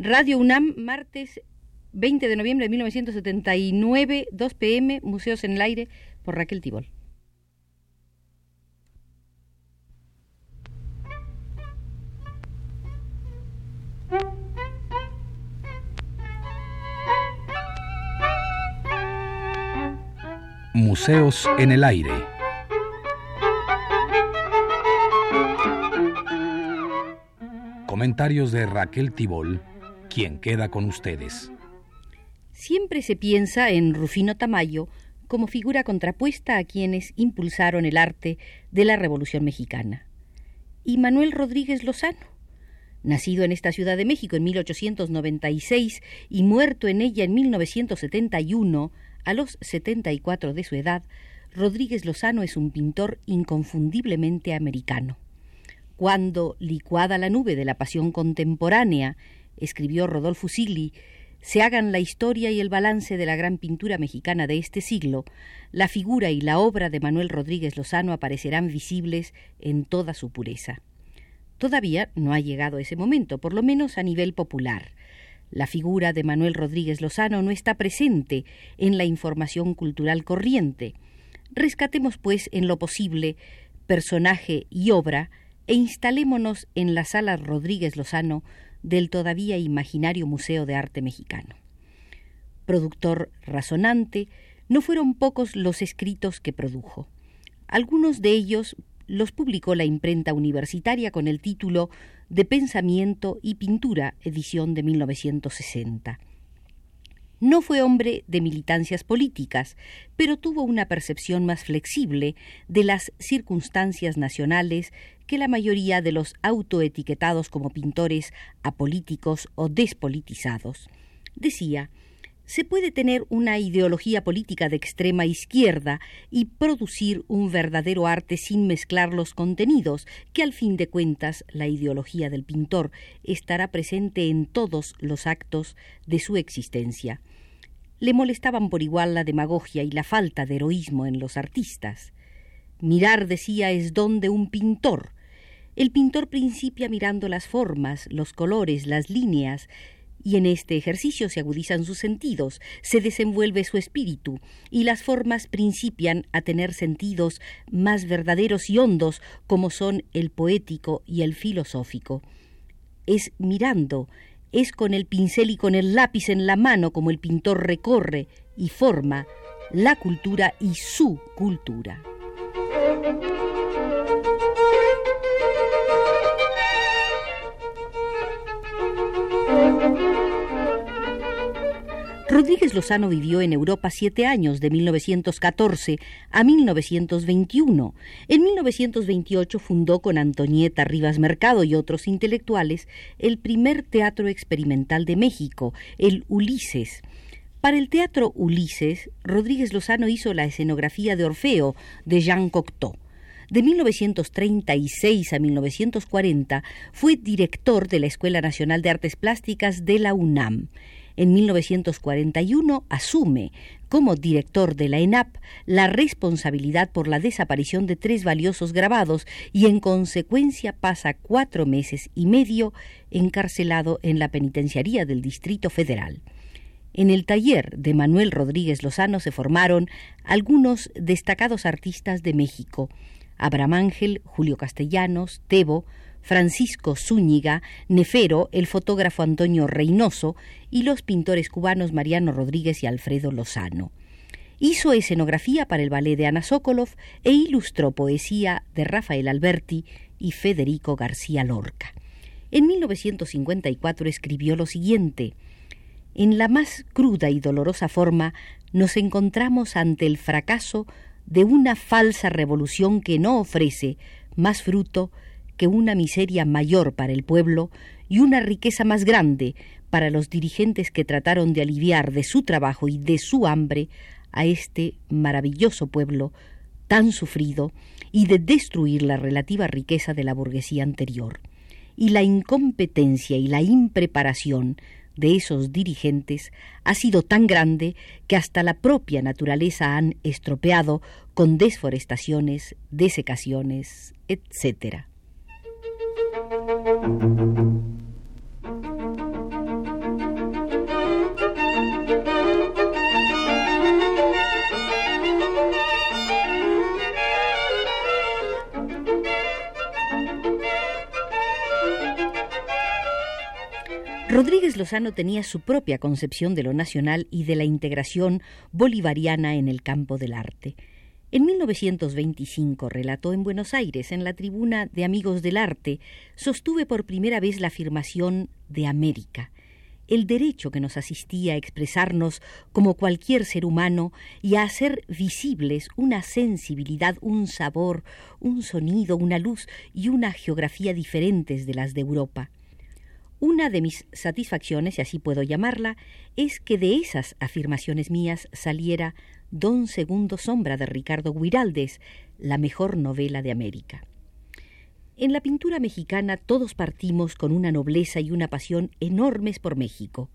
Radio UNAM, martes 20 de noviembre de 1979, 2 pm, Museos en el Aire, por Raquel Tibol. Museos en el Aire. Comentarios de Raquel Tibol quien queda con ustedes. Siempre se piensa en Rufino Tamayo como figura contrapuesta a quienes impulsaron el arte de la Revolución Mexicana. Y Manuel Rodríguez Lozano, nacido en esta Ciudad de México en 1896 y muerto en ella en 1971, a los 74 de su edad, Rodríguez Lozano es un pintor inconfundiblemente americano. Cuando, licuada la nube de la pasión contemporánea escribió Rodolfo Sigli, se hagan la historia y el balance de la gran pintura mexicana de este siglo, la figura y la obra de Manuel Rodríguez Lozano aparecerán visibles en toda su pureza. Todavía no ha llegado ese momento, por lo menos a nivel popular. La figura de Manuel Rodríguez Lozano no está presente en la información cultural corriente. Rescatemos, pues, en lo posible personaje y obra e instalémonos en la sala Rodríguez Lozano del todavía imaginario Museo de Arte Mexicano. Productor razonante, no fueron pocos los escritos que produjo. Algunos de ellos los publicó la imprenta universitaria con el título De Pensamiento y Pintura, edición de 1960. No fue hombre de militancias políticas, pero tuvo una percepción más flexible de las circunstancias nacionales que la mayoría de los autoetiquetados como pintores apolíticos o despolitizados. Decía, se puede tener una ideología política de extrema izquierda y producir un verdadero arte sin mezclar los contenidos, que al fin de cuentas la ideología del pintor estará presente en todos los actos de su existencia. Le molestaban por igual la demagogia y la falta de heroísmo en los artistas. Mirar, decía, es don de un pintor. El pintor principia mirando las formas, los colores, las líneas, y en este ejercicio se agudizan sus sentidos, se desenvuelve su espíritu, y las formas principian a tener sentidos más verdaderos y hondos como son el poético y el filosófico. Es mirando, es con el pincel y con el lápiz en la mano como el pintor recorre y forma la cultura y su cultura. Rodríguez Lozano vivió en Europa siete años, de 1914 a 1921. En 1928 fundó con Antonieta Rivas Mercado y otros intelectuales el primer teatro experimental de México, el Ulises. Para el teatro Ulises, Rodríguez Lozano hizo la escenografía de Orfeo de Jean Cocteau. De 1936 a 1940 fue director de la Escuela Nacional de Artes Plásticas de la UNAM. En 1941 asume como director de la ENAP la responsabilidad por la desaparición de tres valiosos grabados y en consecuencia pasa cuatro meses y medio encarcelado en la penitenciaría del Distrito Federal. En el taller de Manuel Rodríguez Lozano se formaron algunos destacados artistas de México, Abraham Ángel, Julio Castellanos, Tebo, Francisco Zúñiga, Nefero, el fotógrafo Antonio Reynoso y los pintores cubanos Mariano Rodríguez y Alfredo Lozano. Hizo escenografía para el ballet de Ana Sokolov e ilustró poesía de Rafael Alberti y Federico García Lorca. En 1954 escribió lo siguiente: En la más cruda y dolorosa forma nos encontramos ante el fracaso de una falsa revolución que no ofrece más fruto que una miseria mayor para el pueblo y una riqueza más grande para los dirigentes que trataron de aliviar de su trabajo y de su hambre a este maravilloso pueblo tan sufrido y de destruir la relativa riqueza de la burguesía anterior. Y la incompetencia y la impreparación de esos dirigentes ha sido tan grande que hasta la propia naturaleza han estropeado con desforestaciones, desecaciones, etc. Lozano tenía su propia concepción de lo nacional y de la integración bolivariana en el campo del arte. En 1925 relató en Buenos Aires, en la tribuna de Amigos del Arte, sostuve por primera vez la afirmación de América, el derecho que nos asistía a expresarnos como cualquier ser humano y a hacer visibles una sensibilidad, un sabor, un sonido, una luz y una geografía diferentes de las de Europa. Una de mis satisfacciones, si así puedo llamarla, es que de esas afirmaciones mías saliera Don Segundo Sombra de Ricardo Guiraldes, la mejor novela de América. En la pintura mexicana todos partimos con una nobleza y una pasión enormes por México,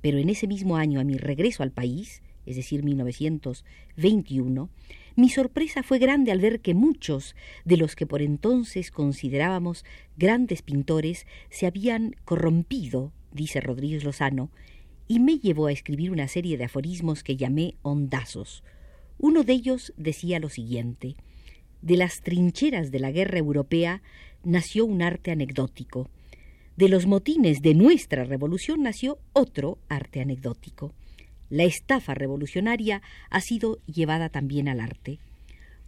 pero en ese mismo año a mi regreso al país, es decir, 1921, mi sorpresa fue grande al ver que muchos de los que por entonces considerábamos grandes pintores se habían corrompido, dice Rodríguez Lozano, y me llevó a escribir una serie de aforismos que llamé hondazos. Uno de ellos decía lo siguiente de las trincheras de la guerra europea nació un arte anecdótico. De los motines de nuestra revolución nació otro arte anecdótico. La estafa revolucionaria ha sido llevada también al arte.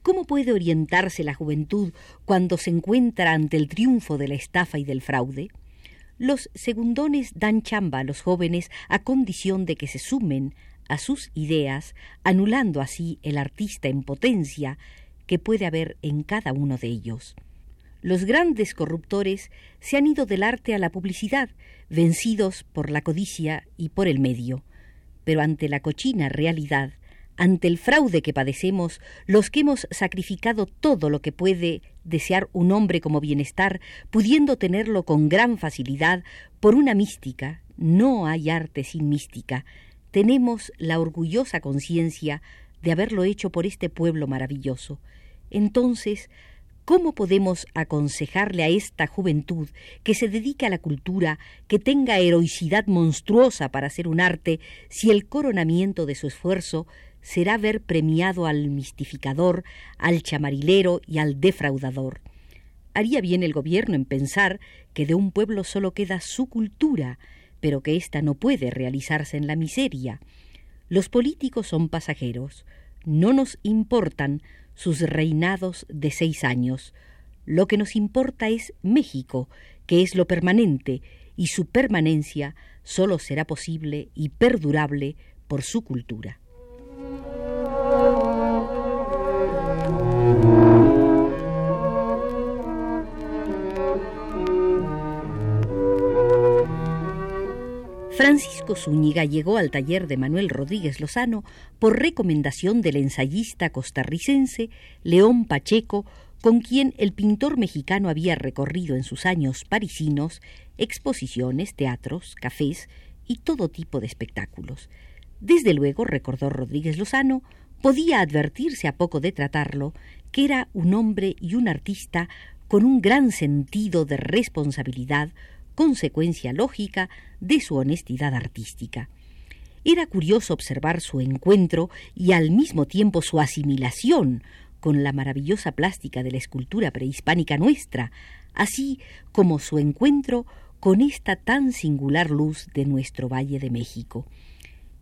¿Cómo puede orientarse la juventud cuando se encuentra ante el triunfo de la estafa y del fraude? Los segundones dan chamba a los jóvenes a condición de que se sumen a sus ideas, anulando así el artista en potencia que puede haber en cada uno de ellos. Los grandes corruptores se han ido del arte a la publicidad, vencidos por la codicia y por el medio. Pero ante la cochina realidad, ante el fraude que padecemos, los que hemos sacrificado todo lo que puede desear un hombre como bienestar, pudiendo tenerlo con gran facilidad, por una mística, no hay arte sin mística, tenemos la orgullosa conciencia de haberlo hecho por este pueblo maravilloso. Entonces, ¿cómo podemos aconsejarle a esta juventud que se dedique a la cultura, que tenga heroicidad monstruosa para hacer un arte, si el coronamiento de su esfuerzo será ver premiado al mistificador, al chamarilero y al defraudador? Haría bien el gobierno en pensar que de un pueblo solo queda su cultura, pero que ésta no puede realizarse en la miseria. Los políticos son pasajeros, no nos importan sus reinados de seis años. Lo que nos importa es México, que es lo permanente, y su permanencia sólo será posible y perdurable por su cultura. Francisco Zúñiga llegó al taller de Manuel Rodríguez Lozano por recomendación del ensayista costarricense León Pacheco, con quien el pintor mexicano había recorrido en sus años parisinos exposiciones, teatros, cafés y todo tipo de espectáculos. Desde luego, recordó Rodríguez Lozano, podía advertirse a poco de tratarlo que era un hombre y un artista con un gran sentido de responsabilidad consecuencia lógica de su honestidad artística. Era curioso observar su encuentro y al mismo tiempo su asimilación con la maravillosa plástica de la escultura prehispánica nuestra, así como su encuentro con esta tan singular luz de nuestro Valle de México.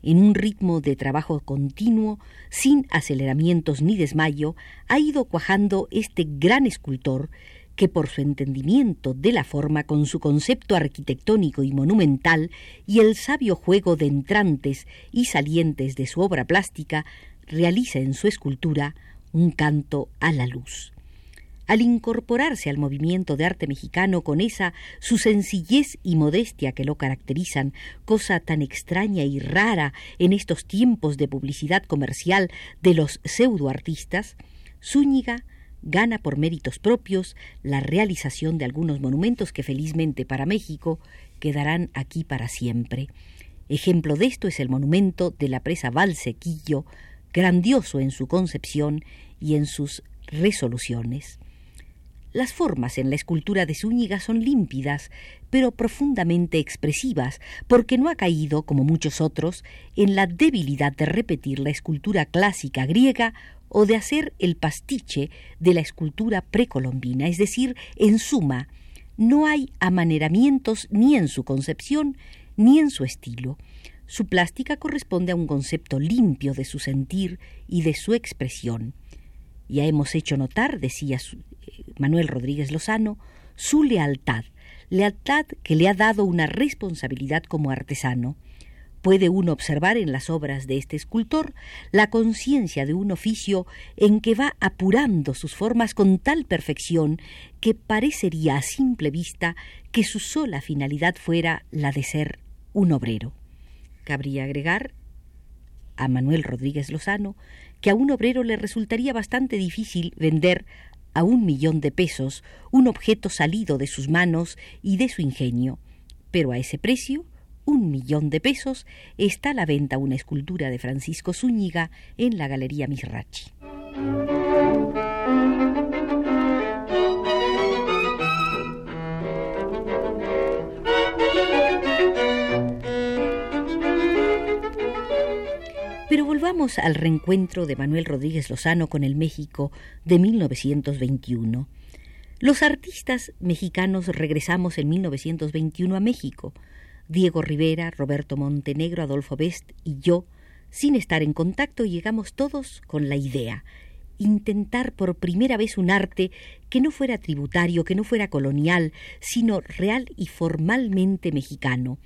En un ritmo de trabajo continuo, sin aceleramientos ni desmayo, ha ido cuajando este gran escultor que por su entendimiento de la forma con su concepto arquitectónico y monumental y el sabio juego de entrantes y salientes de su obra plástica, realiza en su escultura un canto a la luz. Al incorporarse al movimiento de arte mexicano con esa su sencillez y modestia que lo caracterizan, cosa tan extraña y rara en estos tiempos de publicidad comercial de los pseudoartistas, Zúñiga gana por méritos propios la realización de algunos monumentos que felizmente para México quedarán aquí para siempre. Ejemplo de esto es el monumento de la presa Valsequillo, grandioso en su concepción y en sus resoluciones. Las formas en la escultura de Zúñiga son límpidas, pero profundamente expresivas, porque no ha caído, como muchos otros, en la debilidad de repetir la escultura clásica griega o de hacer el pastiche de la escultura precolombina, es decir, en suma, no hay amaneramientos ni en su concepción ni en su estilo. Su plástica corresponde a un concepto limpio de su sentir y de su expresión. Ya hemos hecho notar, decía eh, Manuel Rodríguez Lozano, su lealtad, lealtad que le ha dado una responsabilidad como artesano. Puede uno observar en las obras de este escultor la conciencia de un oficio en que va apurando sus formas con tal perfección que parecería a simple vista que su sola finalidad fuera la de ser un obrero. Cabría agregar a Manuel Rodríguez Lozano que a un obrero le resultaría bastante difícil vender a un millón de pesos un objeto salido de sus manos y de su ingenio, pero a ese precio, un millón de pesos, está a la venta una escultura de Francisco Zúñiga en la Galería Misrachi. Pero volvamos al reencuentro de Manuel Rodríguez Lozano con el México de 1921. Los artistas mexicanos regresamos en 1921 a México. Diego Rivera, Roberto Montenegro, Adolfo Best y yo, sin estar en contacto, llegamos todos con la idea intentar por primera vez un arte que no fuera tributario, que no fuera colonial, sino real y formalmente mexicano,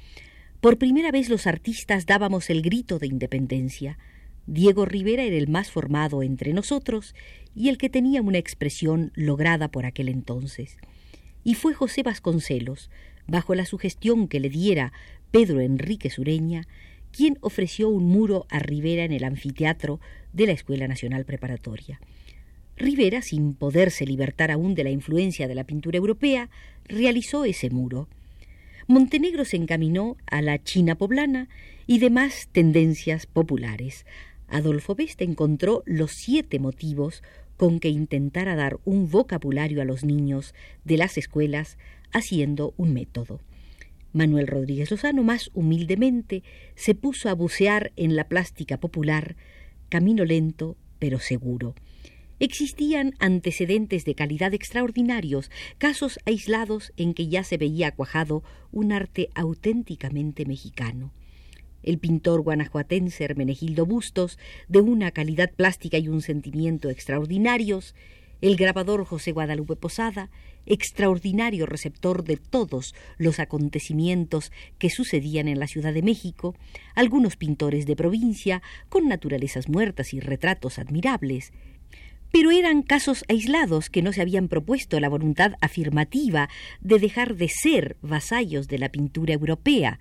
por primera vez los artistas dábamos el grito de independencia. Diego Rivera era el más formado entre nosotros y el que tenía una expresión lograda por aquel entonces. Y fue José Vasconcelos, bajo la sugestión que le diera Pedro Enrique Sureña, quien ofreció un muro a Rivera en el anfiteatro de la Escuela Nacional Preparatoria. Rivera, sin poderse libertar aún de la influencia de la pintura europea, realizó ese muro. Montenegro se encaminó a la China poblana y demás tendencias populares. Adolfo Best encontró los siete motivos con que intentara dar un vocabulario a los niños de las escuelas haciendo un método. Manuel Rodríguez Lozano más humildemente se puso a bucear en la plástica popular, camino lento pero seguro. Existían antecedentes de calidad extraordinarios, casos aislados en que ya se veía cuajado un arte auténticamente mexicano. El pintor guanajuatense Hermenegildo Bustos, de una calidad plástica y un sentimiento extraordinarios, el grabador José Guadalupe Posada, extraordinario receptor de todos los acontecimientos que sucedían en la Ciudad de México, algunos pintores de provincia, con naturalezas muertas y retratos admirables, pero eran casos aislados que no se habían propuesto la voluntad afirmativa de dejar de ser vasallos de la pintura europea.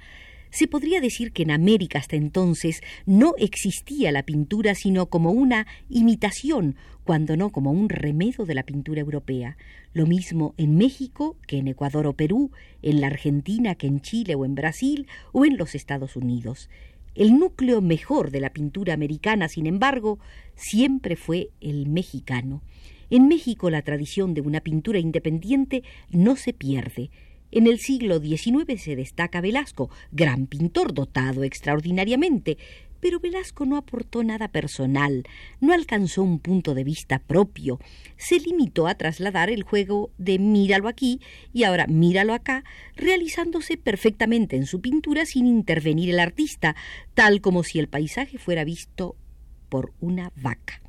Se podría decir que en América hasta entonces no existía la pintura sino como una imitación, cuando no como un remedo de la pintura europea. Lo mismo en México que en Ecuador o Perú, en la Argentina que en Chile o en Brasil o en los Estados Unidos. El núcleo mejor de la pintura americana, sin embargo, siempre fue el mexicano. En México la tradición de una pintura independiente no se pierde. En el siglo XIX se destaca Velasco, gran pintor dotado extraordinariamente, pero Velasco no aportó nada personal, no alcanzó un punto de vista propio, se limitó a trasladar el juego de míralo aquí y ahora míralo acá, realizándose perfectamente en su pintura sin intervenir el artista, tal como si el paisaje fuera visto por una vaca.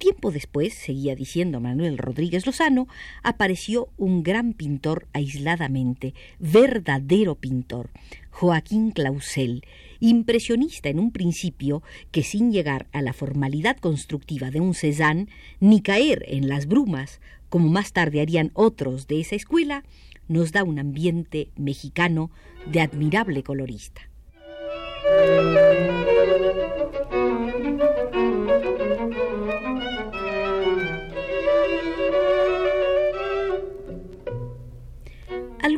Tiempo después, seguía diciendo Manuel Rodríguez Lozano, apareció un gran pintor aisladamente, verdadero pintor, Joaquín Clausel, impresionista en un principio que sin llegar a la formalidad constructiva de un Cézanne, ni caer en las brumas, como más tarde harían otros de esa escuela, nos da un ambiente mexicano de admirable colorista.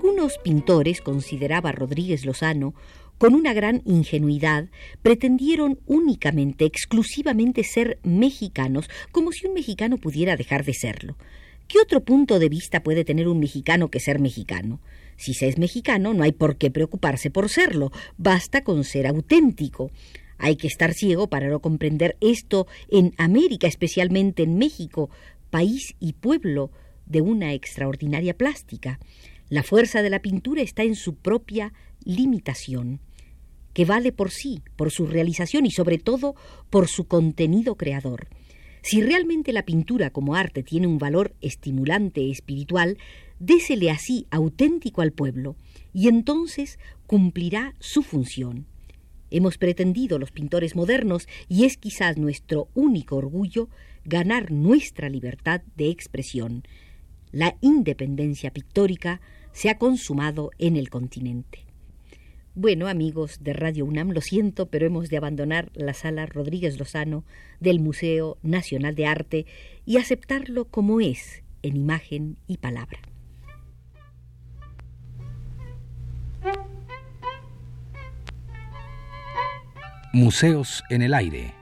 Algunos pintores, consideraba Rodríguez Lozano, con una gran ingenuidad, pretendieron únicamente, exclusivamente ser mexicanos, como si un mexicano pudiera dejar de serlo. ¿Qué otro punto de vista puede tener un mexicano que ser mexicano? Si se es mexicano, no hay por qué preocuparse por serlo, basta con ser auténtico. Hay que estar ciego para no comprender esto en América, especialmente en México, país y pueblo de una extraordinaria plástica. La fuerza de la pintura está en su propia limitación, que vale por sí, por su realización y sobre todo por su contenido creador. Si realmente la pintura como arte tiene un valor estimulante espiritual, désele así auténtico al pueblo, y entonces cumplirá su función. Hemos pretendido los pintores modernos, y es quizás nuestro único orgullo, ganar nuestra libertad de expresión. La independencia pictórica se ha consumado en el continente. Bueno, amigos de Radio UNAM, lo siento, pero hemos de abandonar la sala Rodríguez Lozano del Museo Nacional de Arte y aceptarlo como es, en imagen y palabra. Museos en el aire.